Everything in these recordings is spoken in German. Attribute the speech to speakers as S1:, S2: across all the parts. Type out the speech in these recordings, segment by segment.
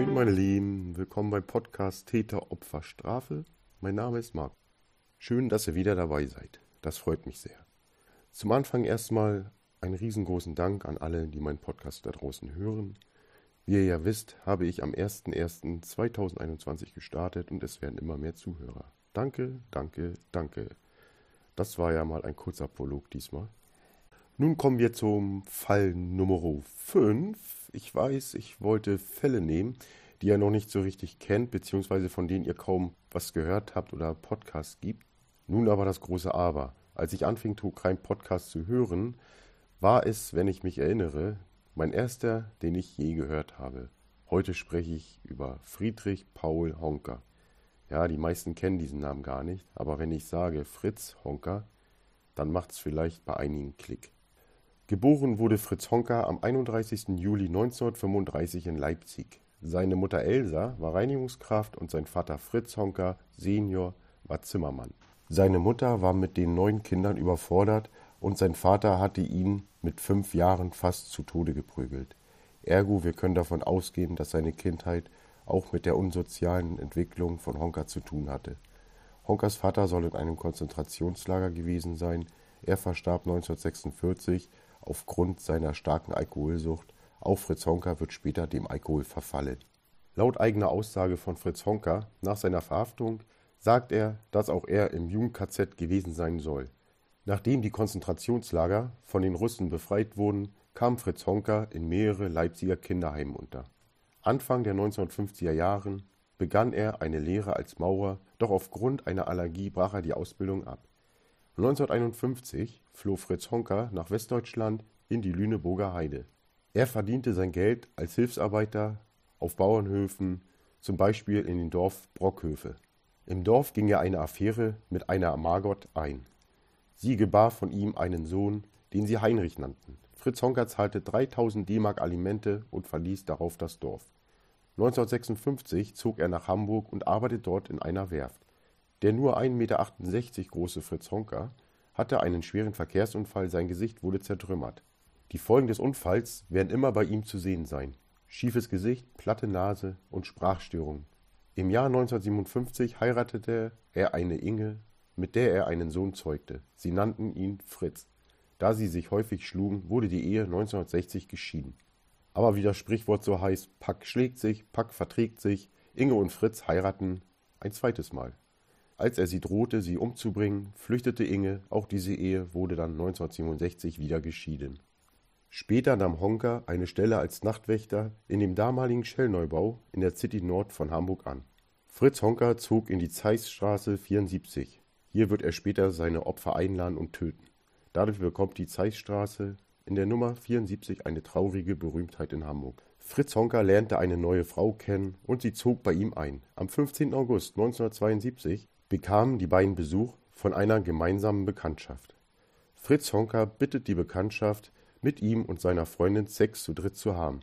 S1: Moin, meine Lieben. Willkommen beim Podcast Täter, Opfer, Strafe. Mein Name ist Marc. Schön, dass ihr wieder dabei seid. Das freut mich sehr. Zum Anfang erstmal einen riesengroßen Dank an alle, die meinen Podcast da draußen hören. Wie ihr ja wisst, habe ich am 01.01.2021 gestartet und es werden immer mehr Zuhörer. Danke, danke, danke. Das war ja mal ein kurzer Prolog diesmal. Nun kommen wir zum Fall Nummer 5. Ich weiß, ich wollte Fälle nehmen, die ihr noch nicht so richtig kennt, beziehungsweise von denen ihr kaum was gehört habt oder Podcasts gibt. Nun aber das große Aber. Als ich anfing, Crime Podcast zu hören, war es, wenn ich mich erinnere, mein erster, den ich je gehört habe. Heute spreche ich über Friedrich Paul Honker. Ja, die meisten kennen diesen Namen gar nicht, aber wenn ich sage Fritz Honker, dann macht es vielleicht bei einigen Klick. Geboren wurde Fritz Honka am 31. Juli 1935 in Leipzig. Seine Mutter Elsa war Reinigungskraft und sein Vater Fritz Honka Senior war Zimmermann. Seine Mutter war mit den neun Kindern überfordert und sein Vater hatte ihn mit fünf Jahren fast zu Tode geprügelt. Ergo, wir können davon ausgehen, dass seine Kindheit auch mit der unsozialen Entwicklung von Honka zu tun hatte. Honkas Vater soll in einem Konzentrationslager gewesen sein. Er verstarb 1946 aufgrund seiner starken Alkoholsucht. Auch Fritz Honka wird später dem Alkohol verfallen. Laut eigener Aussage von Fritz Honka nach seiner Verhaftung sagt er, dass auch er im Jugend-KZ gewesen sein soll. Nachdem die Konzentrationslager von den Russen befreit wurden, kam Fritz Honka in mehrere Leipziger Kinderheimen unter. Anfang der 1950er Jahren begann er eine Lehre als Maurer, doch aufgrund einer Allergie brach er die Ausbildung ab. 1951 floh Fritz Honka nach Westdeutschland in die Lüneburger Heide. Er verdiente sein Geld als Hilfsarbeiter auf Bauernhöfen, zum Beispiel in den Dorf Brockhöfe. Im Dorf ging er eine Affäre mit einer Margot ein. Sie gebar von ihm einen Sohn, den sie Heinrich nannten. Fritz Honka zahlte 3000 D-Mark Alimente und verließ darauf das Dorf. 1956 zog er nach Hamburg und arbeitete dort in einer Werft. Der nur 1,68 Meter große Fritz Honka hatte einen schweren Verkehrsunfall, sein Gesicht wurde zertrümmert. Die Folgen des Unfalls werden immer bei ihm zu sehen sein. Schiefes Gesicht, platte Nase und Sprachstörungen. Im Jahr 1957 heiratete er eine Inge, mit der er einen Sohn zeugte. Sie nannten ihn Fritz. Da sie sich häufig schlugen, wurde die Ehe 1960 geschieden. Aber wie das Sprichwort so heißt, Pack schlägt sich, Pack verträgt sich, Inge und Fritz heiraten ein zweites Mal. Als er sie drohte, sie umzubringen, flüchtete Inge, auch diese Ehe wurde dann 1967 wieder geschieden. Später nahm Honka eine Stelle als Nachtwächter in dem damaligen Shell-Neubau in der City Nord von Hamburg an. Fritz Honka zog in die Zeißstraße 74. Hier wird er später seine Opfer einladen und töten. Dadurch bekommt die Zeißstraße in der Nummer 74 eine traurige Berühmtheit in Hamburg. Fritz Honka lernte eine neue Frau kennen und sie zog bei ihm ein. Am 15. August 1972 bekamen die beiden Besuch von einer gemeinsamen Bekanntschaft. Fritz Honka bittet die Bekanntschaft, mit ihm und seiner Freundin Sex zu dritt zu haben.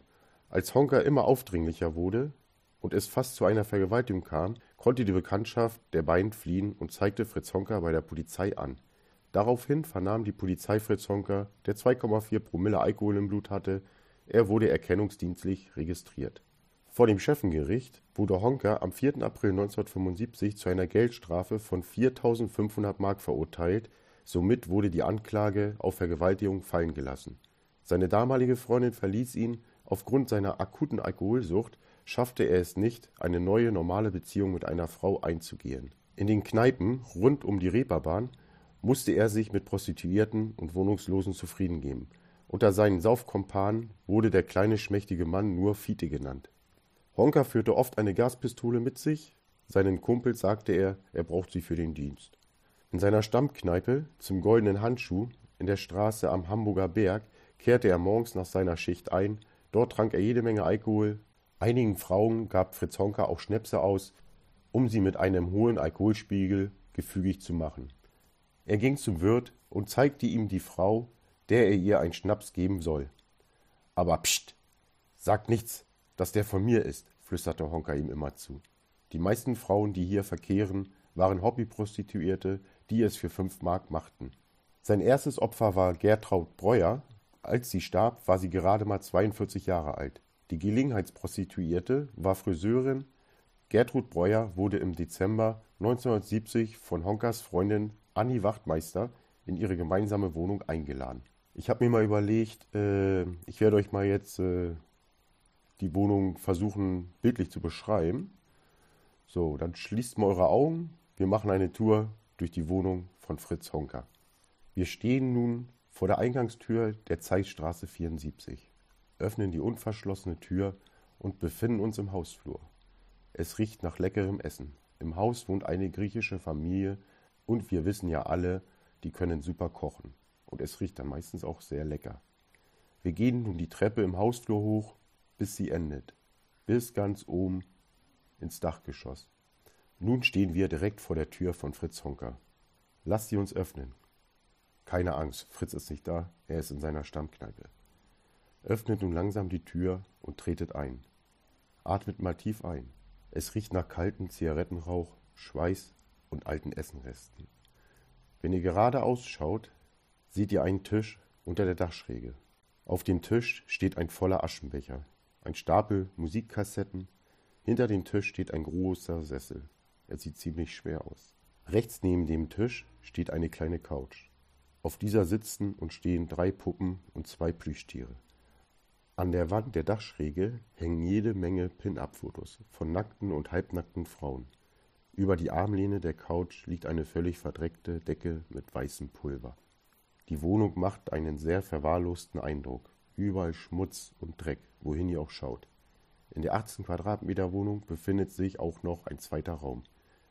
S1: Als Honka immer aufdringlicher wurde und es fast zu einer Vergewaltigung kam, konnte die Bekanntschaft der beiden fliehen und zeigte Fritz Honka bei der Polizei an. Daraufhin vernahm die Polizei Fritz Honka, der 2,4 Promille Alkohol im Blut hatte. Er wurde erkennungsdienstlich registriert vor dem Schöffengericht wurde Honka am 4. April 1975 zu einer Geldstrafe von 4.500 Mark verurteilt, somit wurde die Anklage auf Vergewaltigung fallen gelassen. Seine damalige Freundin verließ ihn, aufgrund seiner akuten Alkoholsucht schaffte er es nicht, eine neue normale Beziehung mit einer Frau einzugehen. In den Kneipen rund um die Reeperbahn musste er sich mit Prostituierten und Wohnungslosen zufrieden geben. Unter seinen Saufkompanen wurde der kleine schmächtige Mann nur Fiete genannt Honka führte oft eine Gaspistole mit sich, seinen Kumpels sagte er, er braucht sie für den Dienst. In seiner Stammkneipe zum Goldenen Handschuh in der Straße am Hamburger Berg kehrte er morgens nach seiner Schicht ein, dort trank er jede Menge Alkohol, einigen Frauen gab Fritz Honka auch Schnäpse aus, um sie mit einem hohen Alkoholspiegel gefügig zu machen. Er ging zum Wirt und zeigte ihm die Frau, der er ihr einen Schnaps geben soll. Aber pst, sagt nichts, dass der von mir ist, flüsterte Honka ihm immer zu. Die meisten Frauen, die hier verkehren, waren Hobbyprostituierte, die es für fünf Mark machten. Sein erstes Opfer war Gertraud Breuer. Als sie starb, war sie gerade mal 42 Jahre alt. Die Gelegenheitsprostituierte war Friseurin. Gertrud Breuer wurde im Dezember 1970 von Honkers Freundin Annie Wachtmeister in ihre gemeinsame Wohnung eingeladen. Ich habe mir mal überlegt, äh, ich werde euch mal jetzt äh, die Wohnung versuchen bildlich zu beschreiben. So, dann schließt mal eure Augen. Wir machen eine Tour durch die Wohnung von Fritz Honker. Wir stehen nun vor der Eingangstür der Zeitstraße 74, öffnen die unverschlossene Tür und befinden uns im Hausflur. Es riecht nach leckerem Essen. Im Haus wohnt eine griechische Familie und wir wissen ja alle, die können super kochen. Und es riecht dann meistens auch sehr lecker. Wir gehen nun die Treppe im Hausflur hoch, bis sie endet. Bis ganz oben ins Dachgeschoss. Nun stehen wir direkt vor der Tür von Fritz Honker. Lasst sie uns öffnen. Keine Angst, Fritz ist nicht da, er ist in seiner Stammkneipe. Öffnet nun langsam die Tür und tretet ein. Atmet mal tief ein. Es riecht nach kaltem Zigarettenrauch, Schweiß und alten Essenresten. Wenn ihr gerade ausschaut, seht ihr einen Tisch unter der Dachschräge. Auf dem Tisch steht ein voller Aschenbecher, ein Stapel Musikkassetten. Hinter dem Tisch steht ein großer Sessel. Er sieht ziemlich schwer aus. Rechts neben dem Tisch steht eine kleine Couch. Auf dieser sitzen und stehen drei Puppen und zwei Plüschtiere. An der Wand der Dachschräge hängen jede Menge Pin-Up-Fotos von nackten und halbnackten Frauen. Über die Armlehne der Couch liegt eine völlig verdreckte Decke mit weißem Pulver. Die Wohnung macht einen sehr verwahrlosten Eindruck. Überall Schmutz und Dreck, wohin ihr auch schaut. In der 18 Quadratmeter Wohnung befindet sich auch noch ein zweiter Raum.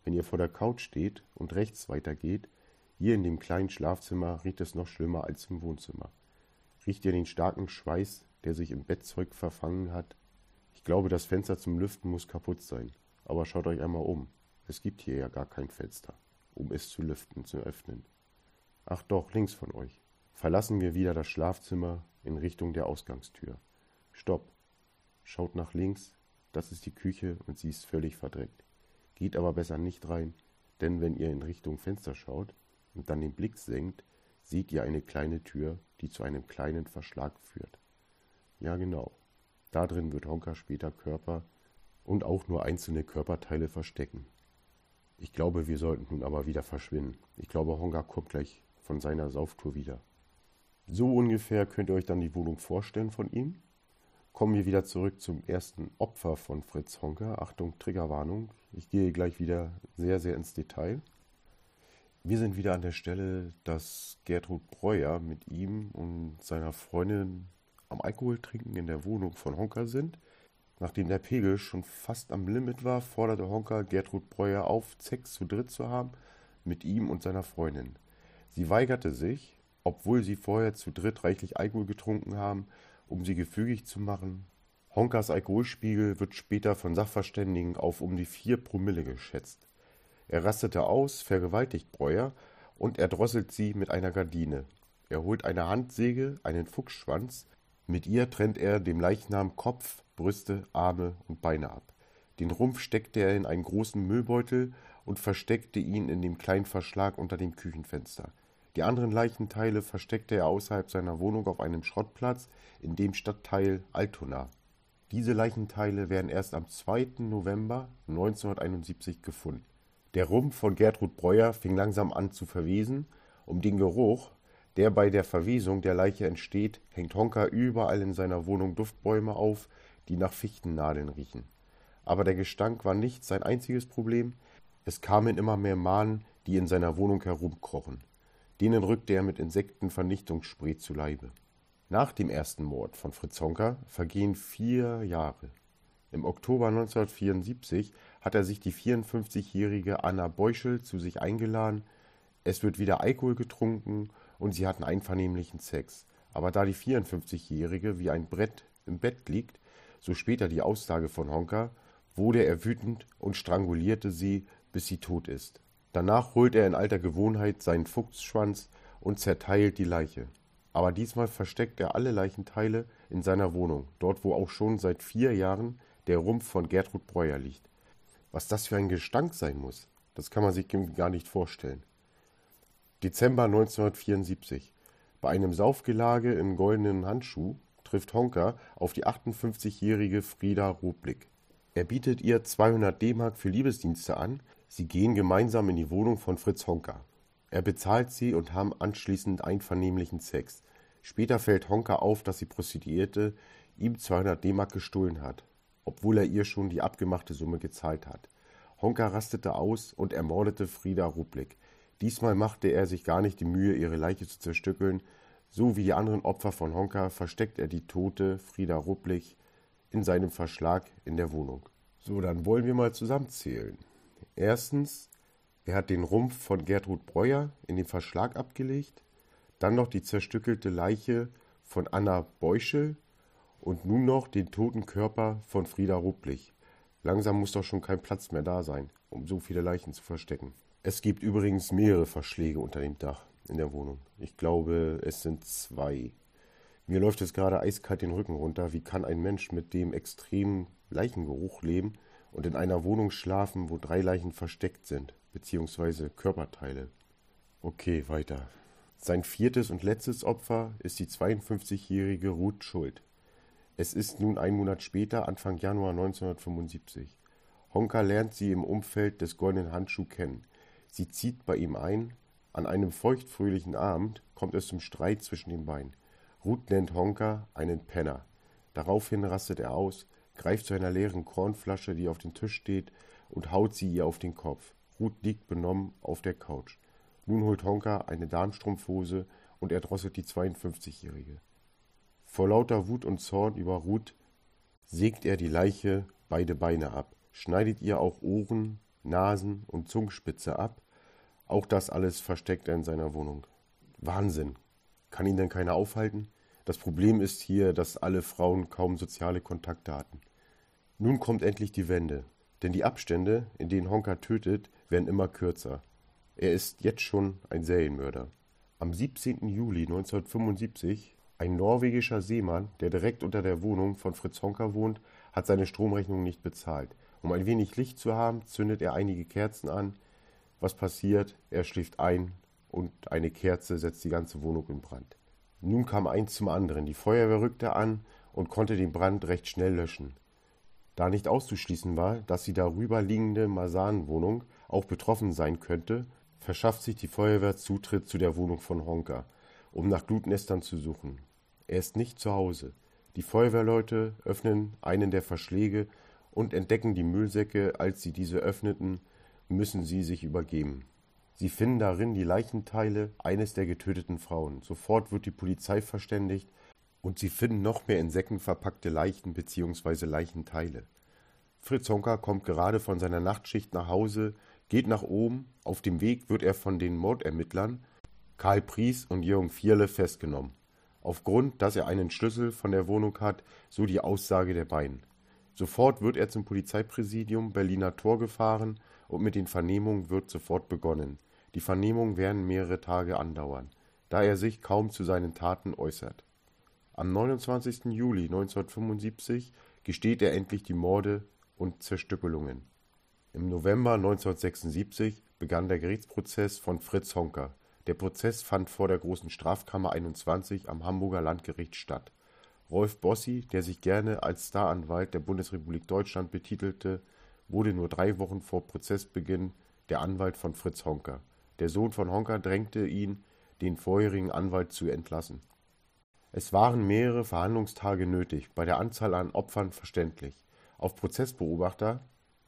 S1: Wenn ihr vor der Couch steht und rechts weitergeht, hier in dem kleinen Schlafzimmer riecht es noch schlimmer als im Wohnzimmer. Riecht ihr den starken Schweiß, der sich im Bettzeug verfangen hat? Ich glaube, das Fenster zum Lüften muss kaputt sein. Aber schaut euch einmal um. Es gibt hier ja gar kein Fenster, um es zu lüften, zu öffnen. Ach doch, links von euch. Verlassen wir wieder das Schlafzimmer in Richtung der Ausgangstür. Stopp. Schaut nach links, das ist die Küche und sie ist völlig verdreckt. Geht aber besser nicht rein, denn wenn ihr in Richtung Fenster schaut und dann den Blick senkt, seht ihr eine kleine Tür, die zu einem kleinen Verschlag führt. Ja genau, da drin wird Honka später Körper und auch nur einzelne Körperteile verstecken. Ich glaube, wir sollten nun aber wieder verschwinden. Ich glaube, Honga kommt gleich von seiner Sauftour wieder. So ungefähr könnt ihr euch dann die Wohnung vorstellen von ihm. Kommen wir wieder zurück zum ersten Opfer von Fritz Honker. Achtung, Triggerwarnung. Ich gehe gleich wieder sehr, sehr ins Detail. Wir sind wieder an der Stelle, dass Gertrud Breuer mit ihm und seiner Freundin am Alkohol trinken in der Wohnung von Honker sind. Nachdem der Pegel schon fast am Limit war, forderte Honker Gertrud Breuer auf, Sex zu dritt zu haben, mit ihm und seiner Freundin. Sie weigerte sich, obwohl sie vorher zu dritt reichlich Alkohol getrunken haben, um sie gefügig zu machen. Honkers Alkoholspiegel wird später von Sachverständigen auf um die vier Promille geschätzt. Er rastete aus, vergewaltigt Breuer und erdrosselt sie mit einer Gardine. Er holt eine Handsäge, einen Fuchsschwanz, mit ihr trennt er dem Leichnam Kopf, Brüste, Arme und Beine ab. Den Rumpf steckte er in einen großen Müllbeutel und versteckte ihn in dem kleinen Verschlag unter dem Küchenfenster. Die anderen Leichenteile versteckte er außerhalb seiner Wohnung auf einem Schrottplatz in dem Stadtteil Altona. Diese Leichenteile werden erst am 2. November 1971 gefunden. Der Rumpf von Gertrud Breuer fing langsam an zu verwesen. Um den Geruch, der bei der Verwesung der Leiche entsteht, hängt Honka überall in seiner Wohnung Duftbäume auf, die nach Fichtennadeln riechen. Aber der Gestank war nicht sein einziges Problem. Es kamen immer mehr Mahnen, die in seiner Wohnung herumkrochen. Denen rückte er mit Insektenvernichtungsspray zu Leibe. Nach dem ersten Mord von Fritz Honka vergehen vier Jahre. Im Oktober 1974 hat er sich die 54-jährige Anna Beuschel zu sich eingeladen. Es wird wieder Alkohol getrunken und sie hatten einvernehmlichen Sex. Aber da die 54-jährige wie ein Brett im Bett liegt, so später die Aussage von Honka, wurde er wütend und strangulierte sie, bis sie tot ist. Danach holt er in alter Gewohnheit seinen Fuchsschwanz und zerteilt die Leiche. Aber diesmal versteckt er alle Leichenteile in seiner Wohnung, dort wo auch schon seit vier Jahren der Rumpf von Gertrud Breuer liegt. Was das für ein Gestank sein muss, das kann man sich gar nicht vorstellen. Dezember 1974. Bei einem Saufgelage im Goldenen Handschuh trifft Honka auf die 58-jährige Frieda Rublik. Er bietet ihr 200 D-Mark für Liebesdienste an, sie gehen gemeinsam in die Wohnung von Fritz Honka. Er bezahlt sie und haben anschließend einvernehmlichen Sex. Später fällt Honka auf, dass die Prostituierte ihm 200 D-Mark gestohlen hat, obwohl er ihr schon die abgemachte Summe gezahlt hat. Honka rastete aus und ermordete Frieda Rublik. Diesmal machte er sich gar nicht die Mühe, ihre Leiche zu zerstückeln. So wie die anderen Opfer von Honka versteckt er die tote Frieda Rublik in seinem Verschlag in der Wohnung. So, dann wollen wir mal zusammenzählen. Erstens, er hat den Rumpf von Gertrud Breuer in den Verschlag abgelegt, dann noch die zerstückelte Leiche von Anna Beuschel und nun noch den toten Körper von Frieda Rublich. Langsam muss doch schon kein Platz mehr da sein, um so viele Leichen zu verstecken. Es gibt übrigens mehrere Verschläge unter dem Dach in der Wohnung. Ich glaube, es sind zwei. Mir läuft es gerade eiskalt den Rücken runter. Wie kann ein Mensch mit dem extremen Leichengeruch leben und in einer Wohnung schlafen, wo drei Leichen versteckt sind, beziehungsweise Körperteile? Okay, weiter. Sein viertes und letztes Opfer ist die 52-jährige Ruth Schuld. Es ist nun ein Monat später, Anfang Januar 1975. Honka lernt sie im Umfeld des Goldenen Handschuh kennen. Sie zieht bei ihm ein. An einem feuchtfröhlichen Abend kommt es zum Streit zwischen den beiden. Ruth nennt Honka einen Penner. Daraufhin rastet er aus, greift zu einer leeren Kornflasche, die auf dem Tisch steht, und haut sie ihr auf den Kopf. Ruth liegt benommen auf der Couch. Nun holt Honka eine Darmstrumpfhose und erdrosselt die 52-Jährige. Vor lauter Wut und Zorn über Ruth sägt er die Leiche beide Beine ab, schneidet ihr auch Ohren, Nasen und Zungenspitze ab. Auch das alles versteckt er in seiner Wohnung. Wahnsinn. Kann ihn denn keiner aufhalten? Das Problem ist hier, dass alle Frauen kaum soziale Kontakte hatten. Nun kommt endlich die Wende, denn die Abstände, in denen Honka tötet, werden immer kürzer. Er ist jetzt schon ein Serienmörder. Am 17. Juli 1975 ein norwegischer Seemann, der direkt unter der Wohnung von Fritz Honka wohnt, hat seine Stromrechnung nicht bezahlt. Um ein wenig Licht zu haben, zündet er einige Kerzen an. Was passiert? Er schläft ein und eine Kerze setzt die ganze Wohnung in Brand. Nun kam eins zum anderen. Die Feuerwehr rückte an und konnte den Brand recht schnell löschen. Da nicht auszuschließen war, dass die darüber liegende Masanenwohnung auch betroffen sein könnte, verschafft sich die Feuerwehr Zutritt zu der Wohnung von Honka, um nach Glutnestern zu suchen. Er ist nicht zu Hause. Die Feuerwehrleute öffnen einen der Verschläge und entdecken die Müllsäcke. Als sie diese öffneten, müssen sie sich übergeben. Sie finden darin die Leichenteile eines der getöteten Frauen. Sofort wird die Polizei verständigt und sie finden noch mehr in Säcken verpackte Leichen bzw. Leichenteile. Fritz Honka kommt gerade von seiner Nachtschicht nach Hause, geht nach oben. Auf dem Weg wird er von den Mordermittlern Karl Pries und Jürgen Vierle festgenommen aufgrund, dass er einen Schlüssel von der Wohnung hat, so die Aussage der beiden. Sofort wird er zum Polizeipräsidium Berliner Tor gefahren und mit den Vernehmungen wird sofort begonnen. Die Vernehmungen werden mehrere Tage andauern, da er sich kaum zu seinen Taten äußert. Am 29. Juli 1975 gesteht er endlich die Morde und Zerstückelungen. Im November 1976 begann der Gerichtsprozess von Fritz Honka der Prozess fand vor der Großen Strafkammer 21 am Hamburger Landgericht statt. Rolf Bossi, der sich gerne als Staranwalt der Bundesrepublik Deutschland betitelte, wurde nur drei Wochen vor Prozessbeginn der Anwalt von Fritz Honka. Der Sohn von Honka drängte ihn, den vorherigen Anwalt zu entlassen. Es waren mehrere Verhandlungstage nötig, bei der Anzahl an Opfern verständlich. Auf Prozessbeobachter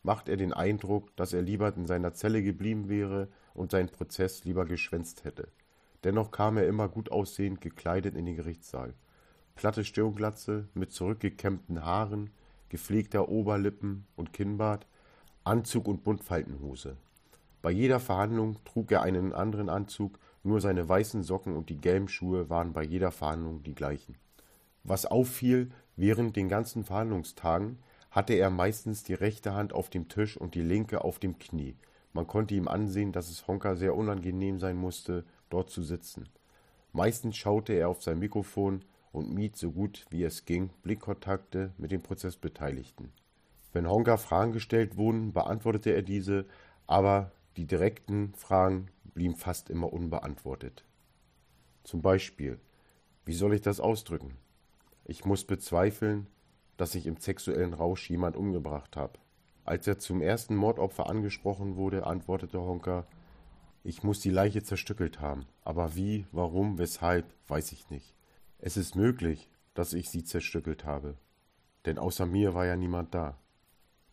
S1: macht er den Eindruck, dass er lieber in seiner Zelle geblieben wäre und seinen Prozess lieber geschwänzt hätte. Dennoch kam er immer gut aussehend gekleidet in den Gerichtssaal. Platte Stirnglatze mit zurückgekämmten Haaren, gepflegter Oberlippen und Kinnbart, Anzug und Buntfaltenhose. Bei jeder Verhandlung trug er einen anderen Anzug, nur seine weißen Socken und die gelben Schuhe waren bei jeder Verhandlung die gleichen. Was auffiel, während den ganzen Verhandlungstagen hatte er meistens die rechte Hand auf dem Tisch und die linke auf dem Knie, man konnte ihm ansehen, dass es Honka sehr unangenehm sein musste, dort zu sitzen. Meistens schaute er auf sein Mikrofon und mied so gut wie es ging Blickkontakte mit den Prozessbeteiligten. Wenn Honka Fragen gestellt wurden, beantwortete er diese, aber die direkten Fragen blieben fast immer unbeantwortet. Zum Beispiel, wie soll ich das ausdrücken? Ich muss bezweifeln, dass ich im sexuellen Rausch jemand umgebracht habe. Als er zum ersten Mordopfer angesprochen wurde, antwortete Honka, ich muss die Leiche zerstückelt haben, aber wie, warum, weshalb, weiß ich nicht. Es ist möglich, dass ich sie zerstückelt habe, denn außer mir war ja niemand da.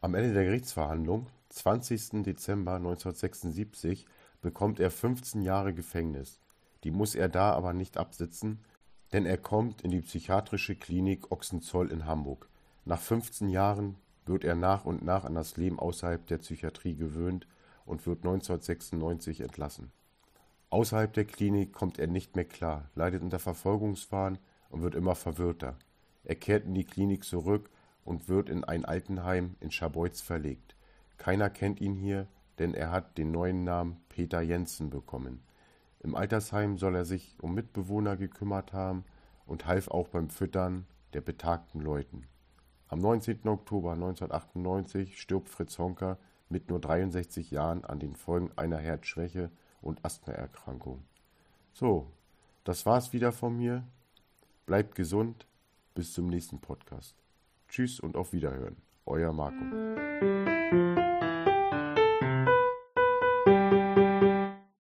S1: Am Ende der Gerichtsverhandlung, 20. Dezember 1976, bekommt er 15 Jahre Gefängnis. Die muss er da aber nicht absitzen, denn er kommt in die psychiatrische Klinik Ochsenzoll in Hamburg. Nach 15 Jahren wird er nach und nach an das Leben außerhalb der Psychiatrie gewöhnt und wird 1996 entlassen. Außerhalb der Klinik kommt er nicht mehr klar, leidet unter Verfolgungswahn und wird immer verwirrter. Er kehrt in die Klinik zurück und wird in ein Altenheim in Scharbeutz verlegt. Keiner kennt ihn hier, denn er hat den neuen Namen Peter Jensen bekommen. Im Altersheim soll er sich um Mitbewohner gekümmert haben und half auch beim Füttern der betagten Leuten. Am 19. Oktober 1998 stirbt Fritz Honker mit nur 63 Jahren an den Folgen einer Herzschwäche und Asthmaerkrankung. So, das war's wieder von mir. Bleibt gesund. Bis zum nächsten Podcast. Tschüss und auf Wiederhören. Euer Marco. thank you